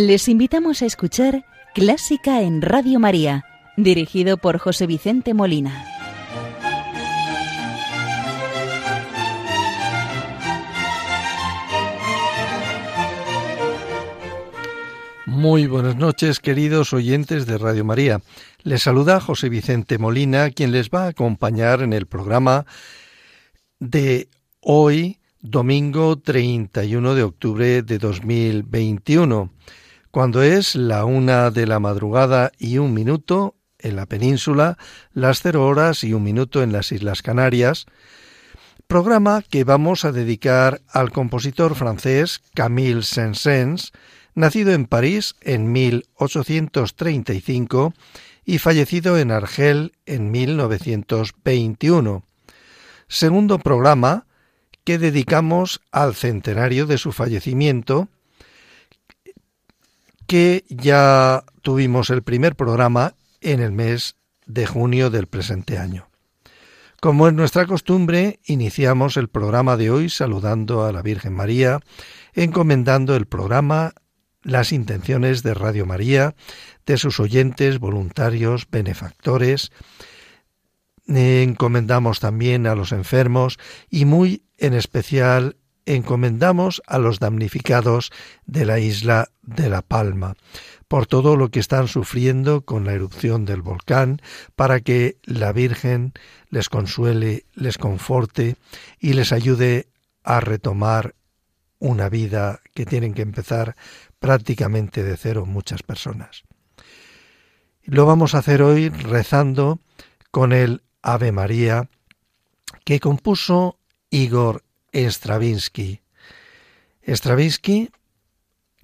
Les invitamos a escuchar Clásica en Radio María, dirigido por José Vicente Molina. Muy buenas noches, queridos oyentes de Radio María. Les saluda José Vicente Molina, quien les va a acompañar en el programa de hoy, domingo 31 de octubre de 2021 cuando es la una de la madrugada y un minuto en la península, las cero horas y un minuto en las Islas Canarias, programa que vamos a dedicar al compositor francés Camille Saint-Saëns, nacido en París en 1835 y fallecido en Argel en 1921. Segundo programa que dedicamos al centenario de su fallecimiento, que ya tuvimos el primer programa en el mes de junio del presente año. Como es nuestra costumbre, iniciamos el programa de hoy saludando a la Virgen María, encomendando el programa, las intenciones de Radio María, de sus oyentes, voluntarios, benefactores. Encomendamos también a los enfermos y muy en especial encomendamos a los damnificados de la isla de La Palma por todo lo que están sufriendo con la erupción del volcán, para que la Virgen les consuele, les conforte y les ayude a retomar una vida que tienen que empezar prácticamente de cero muchas personas. Lo vamos a hacer hoy rezando con el Ave María que compuso Igor Stravinsky. Stravinsky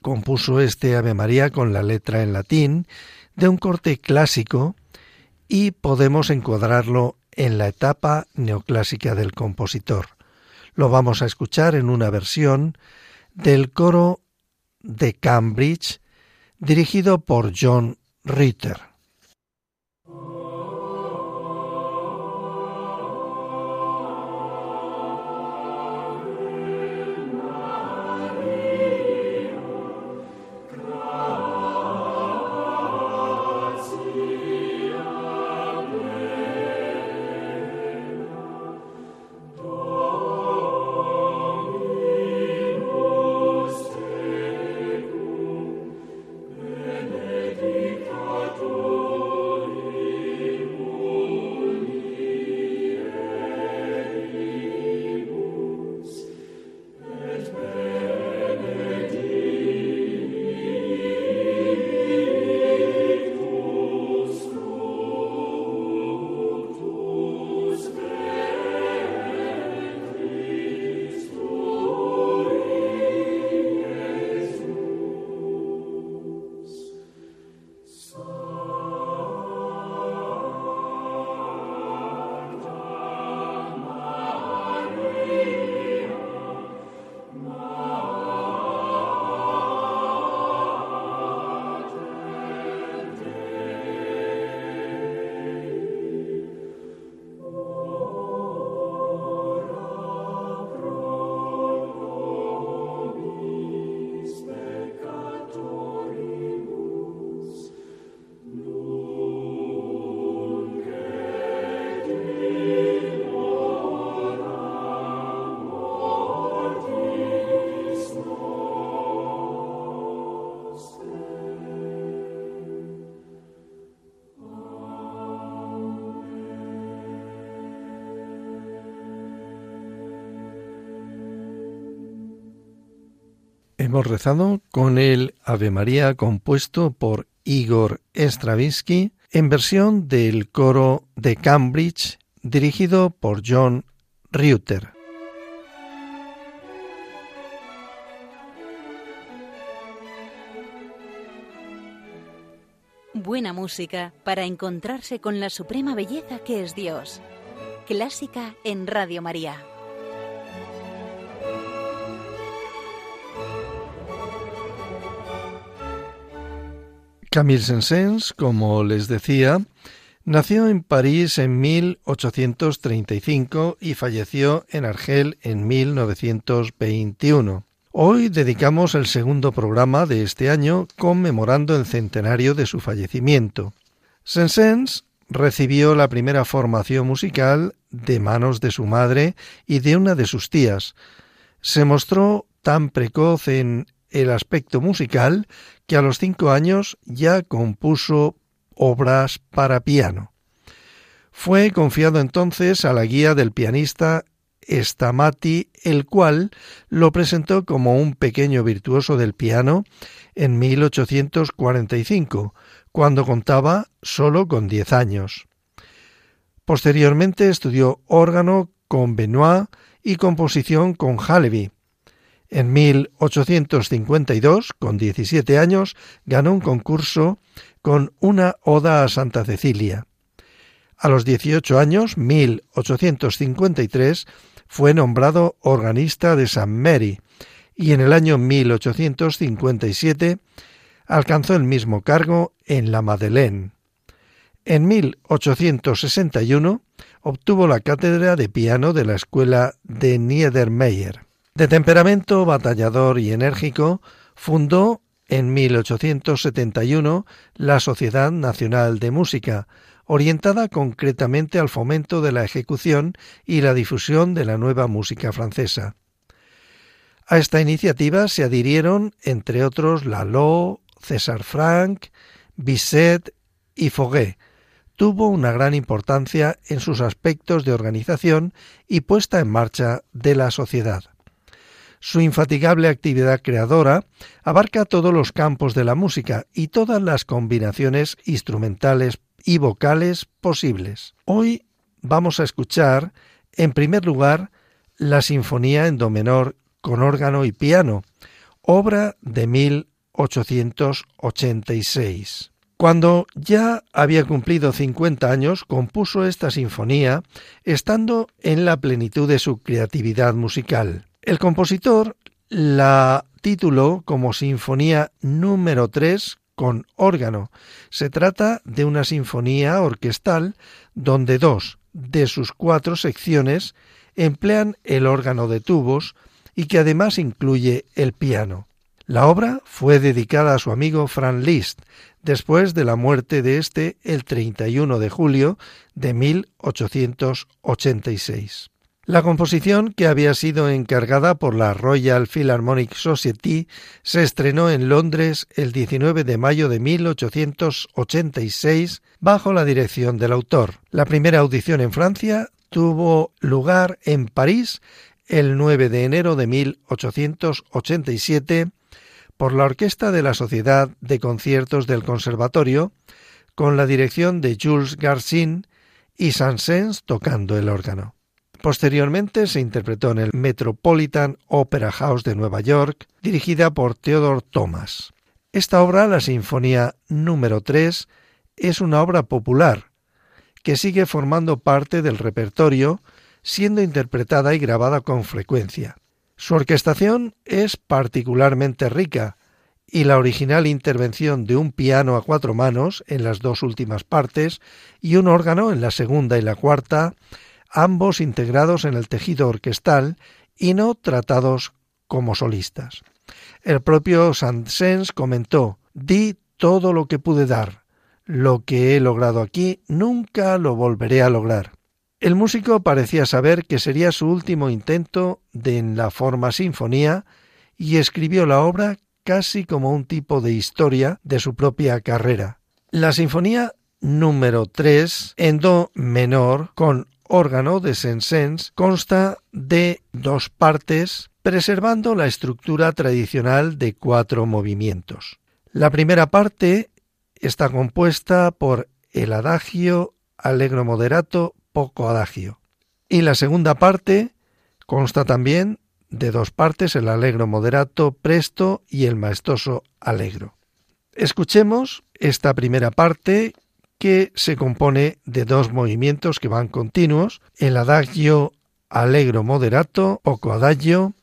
compuso este Ave María con la letra en latín de un corte clásico y podemos encuadrarlo en la etapa neoclásica del compositor. Lo vamos a escuchar en una versión del coro de Cambridge dirigido por John Ritter. Hemos rezado con el Ave María compuesto por Igor Stravinsky en versión del coro de Cambridge dirigido por John Reuter. Buena música para encontrarse con la suprema belleza que es Dios. Clásica en Radio María. Camille Saint-Saëns, como les decía, nació en París en 1835 y falleció en Argel en 1921. Hoy dedicamos el segundo programa de este año conmemorando el centenario de su fallecimiento. Saint-Saëns recibió la primera formación musical de manos de su madre y de una de sus tías. Se mostró tan precoz en el aspecto musical que a los cinco años ya compuso obras para piano. Fue confiado entonces a la guía del pianista Stamati, el cual lo presentó como un pequeño virtuoso del piano en 1845, cuando contaba solo con diez años. Posteriormente estudió órgano con Benoit y composición con Halevi. En 1852, con 17 años, ganó un concurso con una oda a Santa Cecilia. A los 18 años, 1853, fue nombrado organista de San Mary y en el año 1857 alcanzó el mismo cargo en la Madeleine. En 1861 obtuvo la cátedra de piano de la escuela de Niedermeyer. De temperamento batallador y enérgico, fundó en 1871 la Sociedad Nacional de Música, orientada concretamente al fomento de la ejecución y la difusión de la nueva música francesa. A esta iniciativa se adhirieron, entre otros, Lalo, César Franck, Bisset y Foguet. Tuvo una gran importancia en sus aspectos de organización y puesta en marcha de la sociedad. Su infatigable actividad creadora abarca todos los campos de la música y todas las combinaciones instrumentales y vocales posibles. Hoy vamos a escuchar, en primer lugar, la Sinfonía en Do menor con órgano y piano, obra de 1886. Cuando ya había cumplido 50 años, compuso esta sinfonía, estando en la plenitud de su creatividad musical. El compositor la tituló como Sinfonía número 3 con órgano. Se trata de una sinfonía orquestal donde dos de sus cuatro secciones emplean el órgano de tubos y que además incluye el piano. La obra fue dedicada a su amigo Franz Liszt después de la muerte de este el 31 de julio de 1886. La composición, que había sido encargada por la Royal Philharmonic Society, se estrenó en Londres el 19 de mayo de 1886 bajo la dirección del autor. La primera audición en Francia tuvo lugar en París el 9 de enero de 1887 por la Orquesta de la Sociedad de Conciertos del Conservatorio, con la dirección de Jules Garcin y Saint-Saëns tocando el órgano. Posteriormente se interpretó en el Metropolitan Opera House de Nueva York, dirigida por Theodore Thomas. Esta obra, la Sinfonía número 3, es una obra popular que sigue formando parte del repertorio, siendo interpretada y grabada con frecuencia. Su orquestación es particularmente rica y la original intervención de un piano a cuatro manos en las dos últimas partes y un órgano en la segunda y la cuarta ambos integrados en el tejido orquestal y no tratados como solistas. El propio Saint-Saëns comentó: Di todo lo que pude dar. Lo que he logrado aquí nunca lo volveré a lograr. El músico parecía saber que sería su último intento de en la forma sinfonía y escribió la obra casi como un tipo de historia de su propia carrera. La sinfonía número 3 en do menor con órgano de Saint-Saëns consta de dos partes, preservando la estructura tradicional de cuatro movimientos. La primera parte está compuesta por el adagio, allegro moderato, poco adagio. Y la segunda parte consta también de dos partes, el allegro moderato, presto y el maestoso allegro. Escuchemos esta primera parte que se compone de dos movimientos que van continuos, el adagio allegro moderato, poco adagio,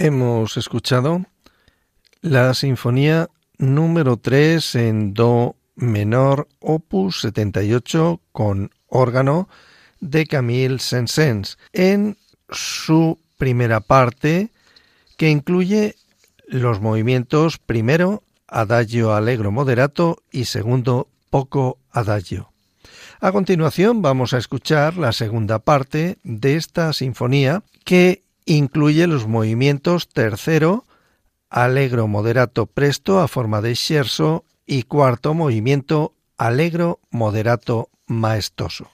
Hemos escuchado la Sinfonía número 3 en Do menor, opus 78 con órgano de Camille Saint-Saëns en su primera parte que incluye los movimientos primero adagio allegro moderato y segundo poco adagio. A continuación vamos a escuchar la segunda parte de esta sinfonía que incluye los movimientos tercero allegro moderato presto a forma de scherzo y cuarto movimiento allegro moderato maestoso.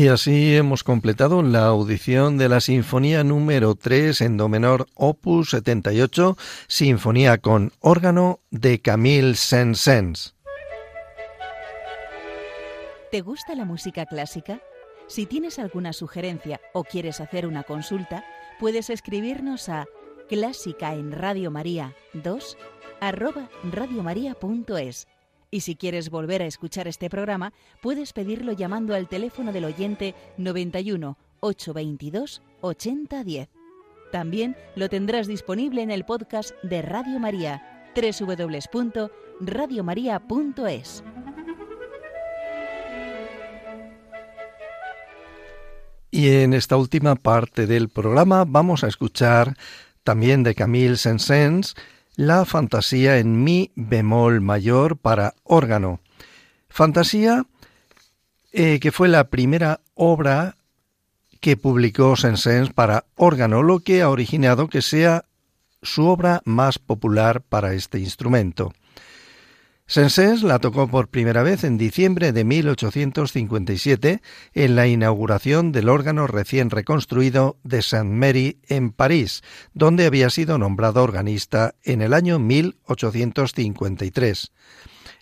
Y así hemos completado la audición de la Sinfonía número 3 en Do menor opus 78, Sinfonía con órgano de Camille Saint-Saëns. ¿Te gusta la música clásica? Si tienes alguna sugerencia o quieres hacer una consulta, puedes escribirnos a clásica en Radio María 2 arroba y si quieres volver a escuchar este programa, puedes pedirlo llamando al teléfono del oyente 91 822 8010. También lo tendrás disponible en el podcast de Radio María, www.radiomaria.es. Y en esta última parte del programa vamos a escuchar también de Camille Saint-Saëns la fantasía en mi bemol mayor para órgano. Fantasía eh, que fue la primera obra que publicó Saint-Saëns para órgano, lo que ha originado que sea su obra más popular para este instrumento. Sensens la tocó por primera vez en diciembre de 1857 en la inauguración del órgano recién reconstruido de Saint-Mary en París, donde había sido nombrado organista en el año 1853.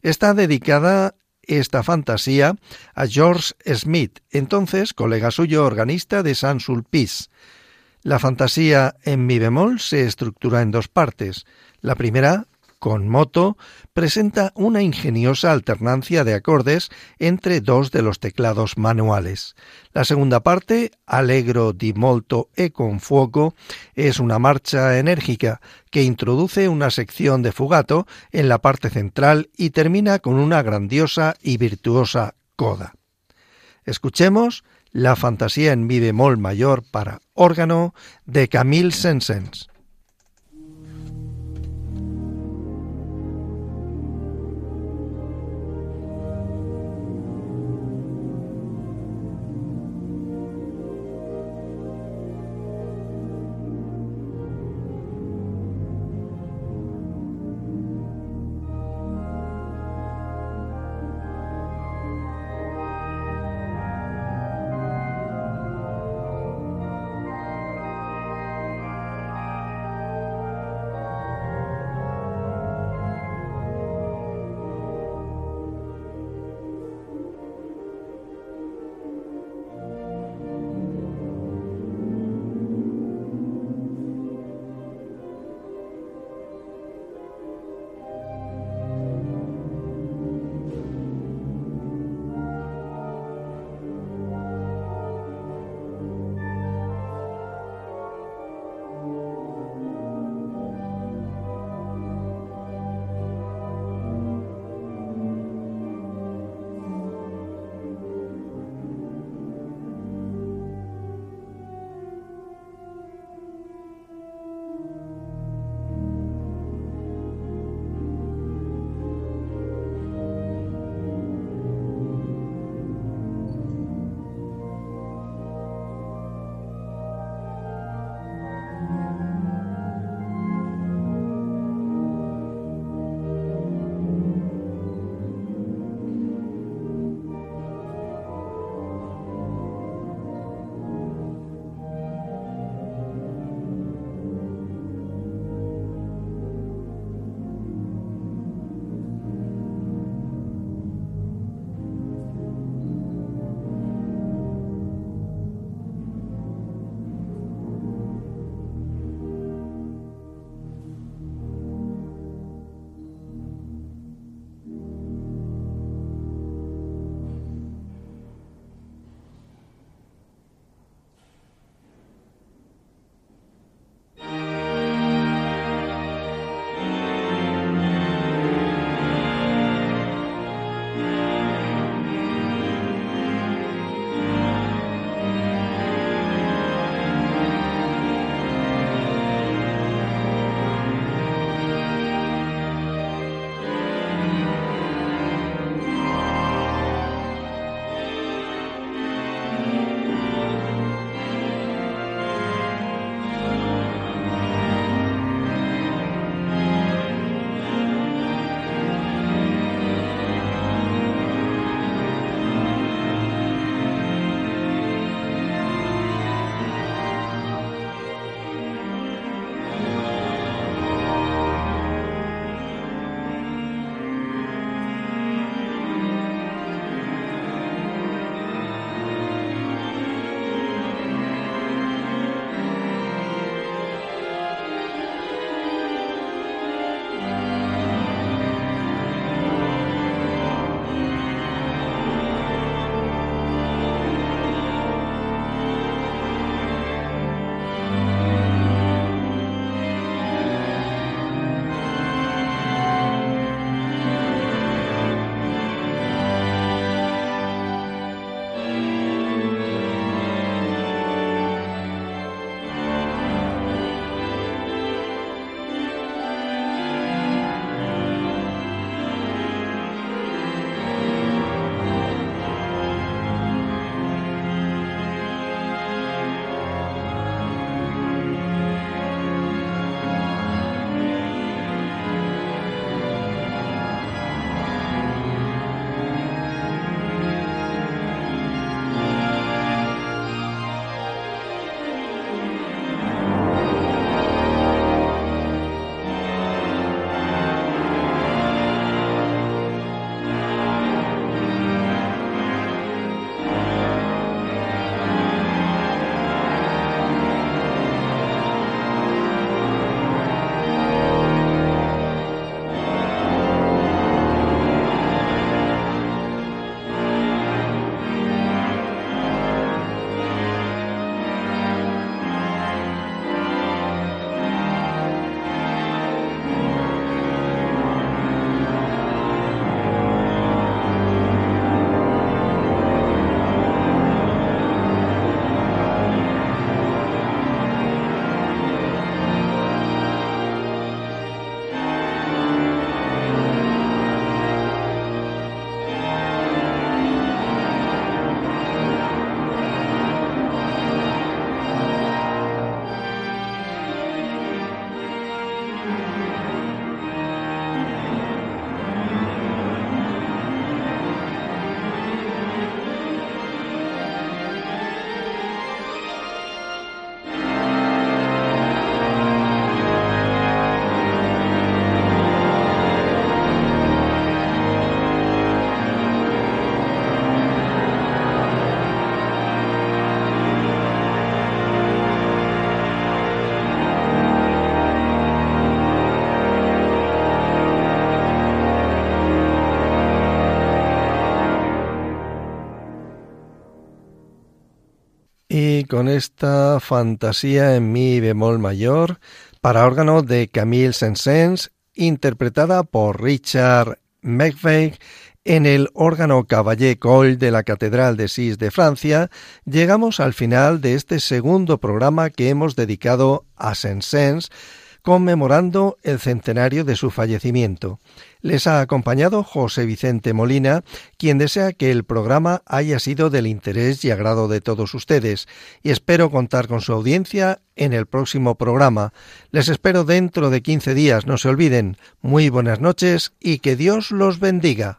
Está dedicada esta fantasía a George Smith, entonces colega suyo organista de Saint-Sulpice. La fantasía en mi bemol se estructura en dos partes. La primera, con moto, presenta una ingeniosa alternancia de acordes entre dos de los teclados manuales. La segunda parte, Allegro di molto e con fuoco, es una marcha enérgica que introduce una sección de fugato en la parte central y termina con una grandiosa y virtuosa coda. Escuchemos la fantasía en mi bemol mayor para órgano de Camille Saint-Saëns. Con esta fantasía en mi bemol mayor para órgano de Camille Saint-Saëns, interpretada por Richard McVeigh en el órgano Cavallé Col de la Catedral de Sis de Francia, llegamos al final de este segundo programa que hemos dedicado a Saint-Saëns, conmemorando el centenario de su fallecimiento. Les ha acompañado José Vicente Molina, quien desea que el programa haya sido del interés y agrado de todos ustedes, y espero contar con su audiencia en el próximo programa. Les espero dentro de 15 días, no se olviden. Muy buenas noches y que Dios los bendiga.